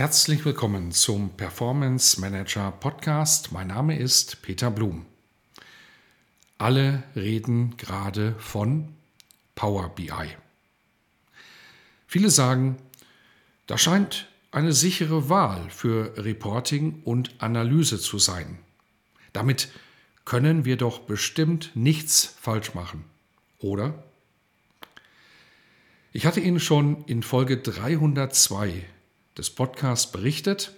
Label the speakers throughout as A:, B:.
A: Herzlich willkommen zum Performance Manager Podcast. Mein Name ist Peter Blum. Alle reden gerade von Power BI. Viele sagen, das scheint eine sichere Wahl für Reporting und Analyse zu sein. Damit können wir doch bestimmt nichts falsch machen, oder? Ich hatte Ihnen schon in Folge 302 des Podcasts berichtet,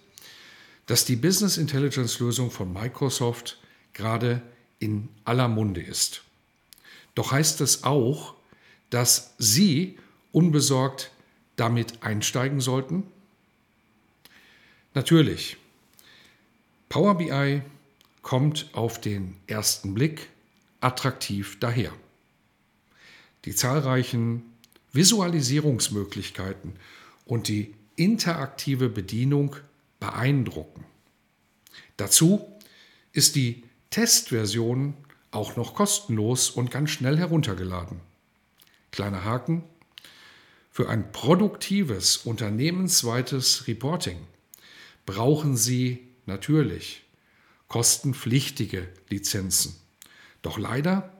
A: dass die Business Intelligence Lösung von Microsoft gerade in aller Munde ist. Doch heißt es auch, dass Sie unbesorgt damit einsteigen sollten? Natürlich. Power BI kommt auf den ersten Blick attraktiv daher. Die zahlreichen Visualisierungsmöglichkeiten und die interaktive Bedienung beeindrucken. Dazu ist die Testversion auch noch kostenlos und ganz schnell heruntergeladen. Kleiner Haken. Für ein produktives, unternehmensweites Reporting brauchen Sie natürlich kostenpflichtige Lizenzen. Doch leider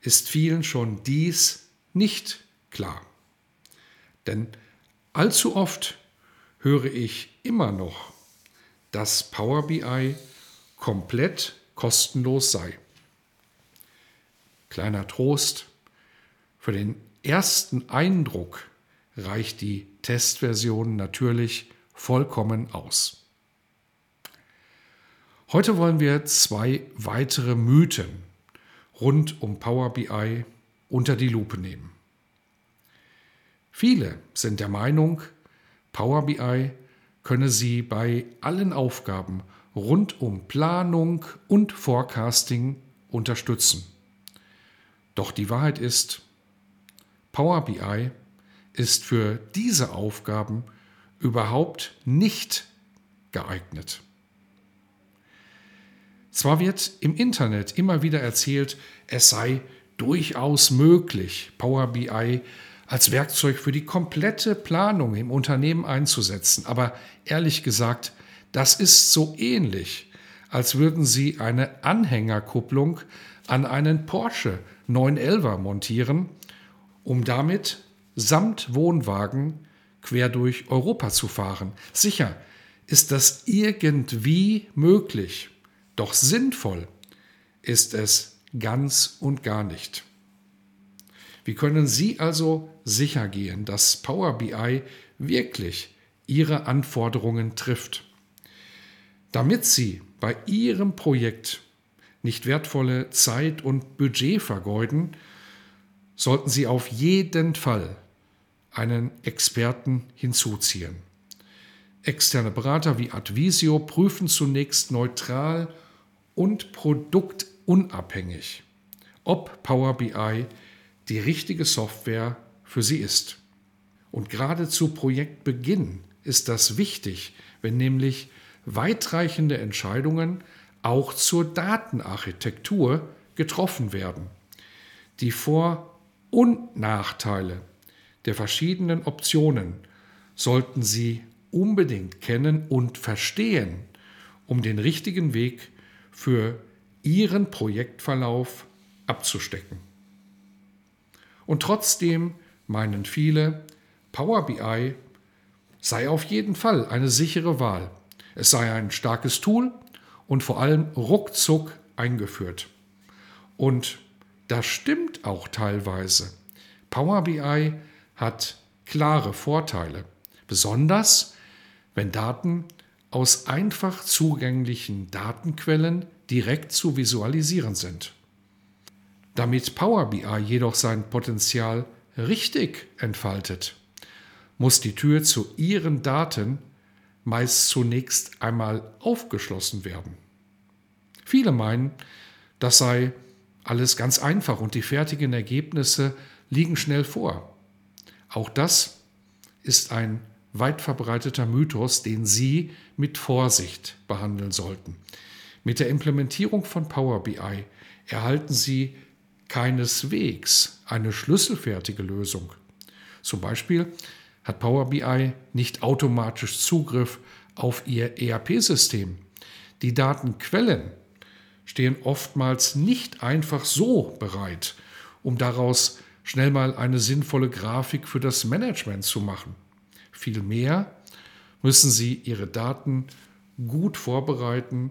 A: ist vielen schon dies nicht klar. Denn allzu oft höre ich immer noch, dass Power BI komplett kostenlos sei. Kleiner Trost, für den ersten Eindruck reicht die Testversion natürlich vollkommen aus. Heute wollen wir zwei weitere Mythen rund um Power BI unter die Lupe nehmen. Viele sind der Meinung, Power BI könne sie bei allen Aufgaben rund um Planung und Forecasting unterstützen. Doch die Wahrheit ist, Power BI ist für diese Aufgaben überhaupt nicht geeignet. Zwar wird im Internet immer wieder erzählt, es sei durchaus möglich, Power BI als Werkzeug für die komplette Planung im Unternehmen einzusetzen. Aber ehrlich gesagt, das ist so ähnlich, als würden Sie eine Anhängerkupplung an einen Porsche 911 montieren, um damit samt Wohnwagen quer durch Europa zu fahren. Sicher ist das irgendwie möglich, doch sinnvoll ist es ganz und gar nicht. Wie können Sie also sicher gehen, dass Power BI wirklich Ihre Anforderungen trifft? Damit Sie bei Ihrem Projekt nicht wertvolle Zeit und Budget vergeuden, sollten Sie auf jeden Fall einen Experten hinzuziehen. Externe Berater wie Advisio prüfen zunächst neutral und produktunabhängig, ob Power BI die richtige Software für sie ist. Und gerade zu Projektbeginn ist das wichtig, wenn nämlich weitreichende Entscheidungen auch zur Datenarchitektur getroffen werden. Die Vor- und Nachteile der verschiedenen Optionen sollten Sie unbedingt kennen und verstehen, um den richtigen Weg für Ihren Projektverlauf abzustecken. Und trotzdem meinen viele, Power BI sei auf jeden Fall eine sichere Wahl. Es sei ein starkes Tool und vor allem ruckzuck eingeführt. Und das stimmt auch teilweise. Power BI hat klare Vorteile, besonders wenn Daten aus einfach zugänglichen Datenquellen direkt zu visualisieren sind. Damit Power BI jedoch sein Potenzial richtig entfaltet, muss die Tür zu Ihren Daten meist zunächst einmal aufgeschlossen werden. Viele meinen, das sei alles ganz einfach und die fertigen Ergebnisse liegen schnell vor. Auch das ist ein weit verbreiteter Mythos, den Sie mit Vorsicht behandeln sollten. Mit der Implementierung von Power BI erhalten Sie keineswegs eine schlüsselfertige Lösung. Zum Beispiel hat Power BI nicht automatisch Zugriff auf Ihr ERP-System. Die Datenquellen stehen oftmals nicht einfach so bereit, um daraus schnell mal eine sinnvolle Grafik für das Management zu machen. Vielmehr müssen Sie Ihre Daten gut vorbereiten,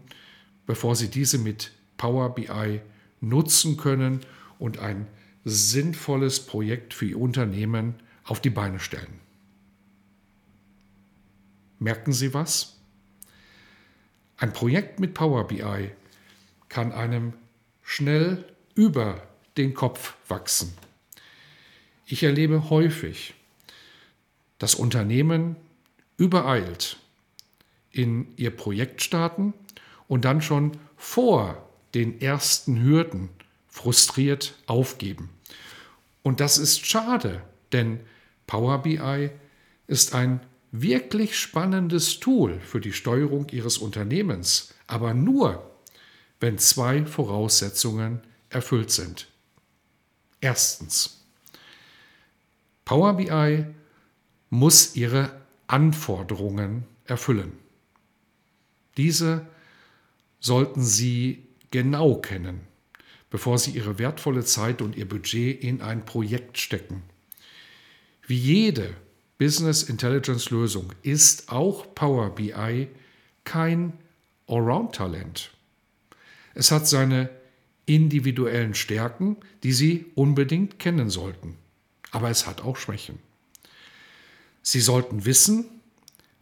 A: bevor Sie diese mit Power BI nutzen können und ein sinnvolles Projekt für Ihr Unternehmen auf die Beine stellen. Merken Sie was? Ein Projekt mit Power BI kann einem schnell über den Kopf wachsen. Ich erlebe häufig, dass Unternehmen übereilt in ihr Projekt starten und dann schon vor den ersten Hürden frustriert aufgeben. Und das ist schade, denn Power BI ist ein wirklich spannendes Tool für die Steuerung Ihres Unternehmens, aber nur, wenn zwei Voraussetzungen erfüllt sind. Erstens. Power BI muss ihre Anforderungen erfüllen. Diese sollten Sie genau kennen, bevor Sie Ihre wertvolle Zeit und Ihr Budget in ein Projekt stecken. Wie jede Business Intelligence Lösung ist auch Power BI kein Allround-Talent. Es hat seine individuellen Stärken, die Sie unbedingt kennen sollten. Aber es hat auch Schwächen. Sie sollten wissen,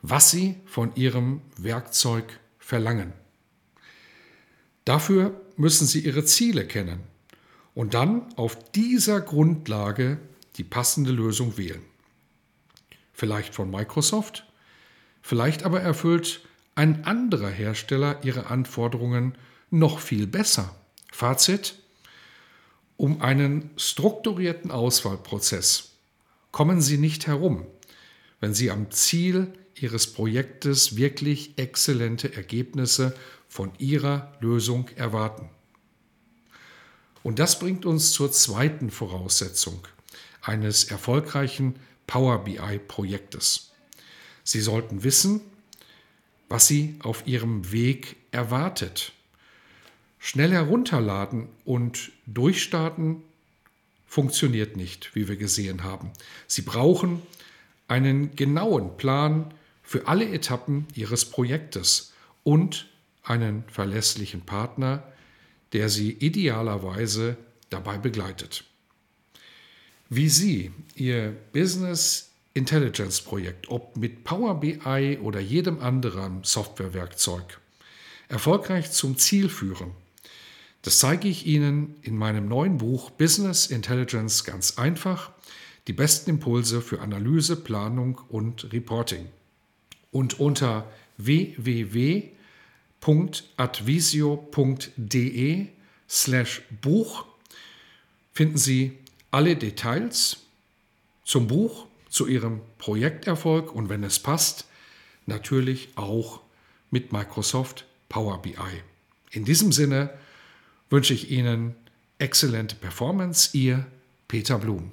A: was Sie von Ihrem Werkzeug verlangen. Dafür müssen Sie Ihre Ziele kennen und dann auf dieser Grundlage die passende Lösung wählen. Vielleicht von Microsoft, vielleicht aber erfüllt ein anderer Hersteller Ihre Anforderungen noch viel besser. Fazit. Um einen strukturierten Auswahlprozess kommen Sie nicht herum, wenn Sie am Ziel Ihres Projektes wirklich exzellente Ergebnisse von Ihrer Lösung erwarten. Und das bringt uns zur zweiten Voraussetzung eines erfolgreichen Power BI-Projektes. Sie sollten wissen, was Sie auf Ihrem Weg erwartet Schnell herunterladen und durchstarten funktioniert nicht, wie wir gesehen haben. Sie brauchen einen genauen Plan für alle Etappen Ihres Projektes und einen verlässlichen Partner, der Sie idealerweise dabei begleitet. Wie Sie Ihr Business Intelligence Projekt, ob mit Power BI oder jedem anderen Softwarewerkzeug, erfolgreich zum Ziel führen, das zeige ich Ihnen in meinem neuen Buch Business Intelligence ganz einfach, die besten Impulse für Analyse, Planung und Reporting. Und unter www.advisio.de slash Buch finden Sie alle Details zum Buch, zu Ihrem Projekterfolg und wenn es passt, natürlich auch mit Microsoft Power BI. In diesem Sinne, wünsche ich Ihnen exzellente Performance. Ihr Peter Blum.